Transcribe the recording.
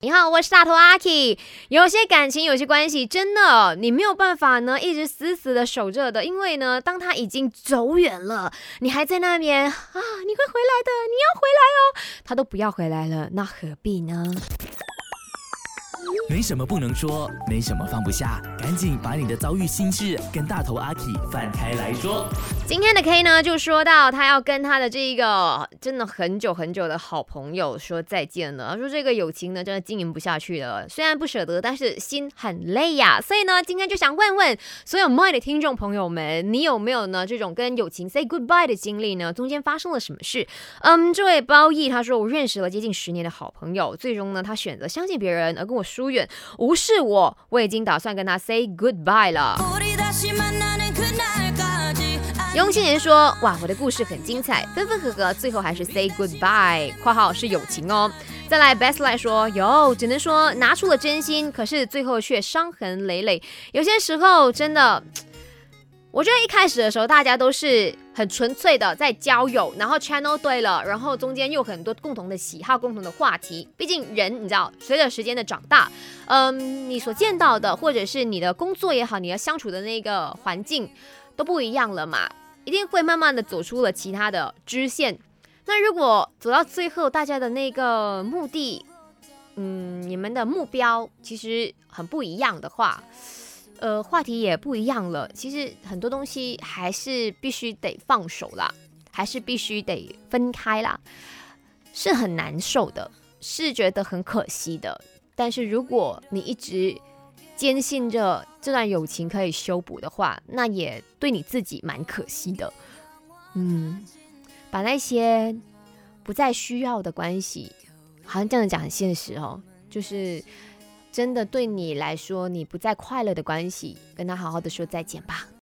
你好，我是大头阿 K。有些感情，有些关系，真的你没有办法呢，一直死死的守着的，因为呢，当他已经走远了，你还在那边啊，你会回来的，你要回来哦，他都不要回来了，那何必呢？没什么不能说，没什么放不下，赶紧把你的遭遇心事跟大头阿 K 放开来说。今天的 K 呢，就说到他要跟他的这一个真的很久很久的好朋友说再见了。他说这个友情呢，真的经营不下去了。虽然不舍得，但是心很累呀。所以呢，今天就想问问所有 My 的听众朋友们，你有没有呢这种跟友情 say goodbye 的经历呢？中间发生了什么事？嗯，这位包义他说，我认识了接近十年的好朋友，最终呢，他选择相信别人而跟我疏远，无视我。我已经打算跟他 say goodbye 了。雍青年说：“哇，我的故事很精彩，分分合合，最后还是 say goodbye。”（括号是友情哦。）再来 best lie 说：“有，只能说拿出了真心，可是最后却伤痕累累。有些时候真的，我觉得一开始的时候大家都是很纯粹的在交友，然后 channel 对了，然后中间又很多共同的喜好、共同的话题。毕竟人你知道，随着时间的长大，嗯，你所见到的或者是你的工作也好，你要相处的那个环境都不一样了嘛。”一定会慢慢的走出了其他的支线。那如果走到最后，大家的那个目的，嗯，你们的目标其实很不一样的话，呃，话题也不一样了。其实很多东西还是必须得放手啦，还是必须得分开啦，是很难受的，是觉得很可惜的。但是如果你一直坚信着这段友情可以修补的话，那也对你自己蛮可惜的。嗯，把那些不再需要的关系，好像这样讲很现实哦，就是真的对你来说你不再快乐的关系，跟他好好的说再见吧。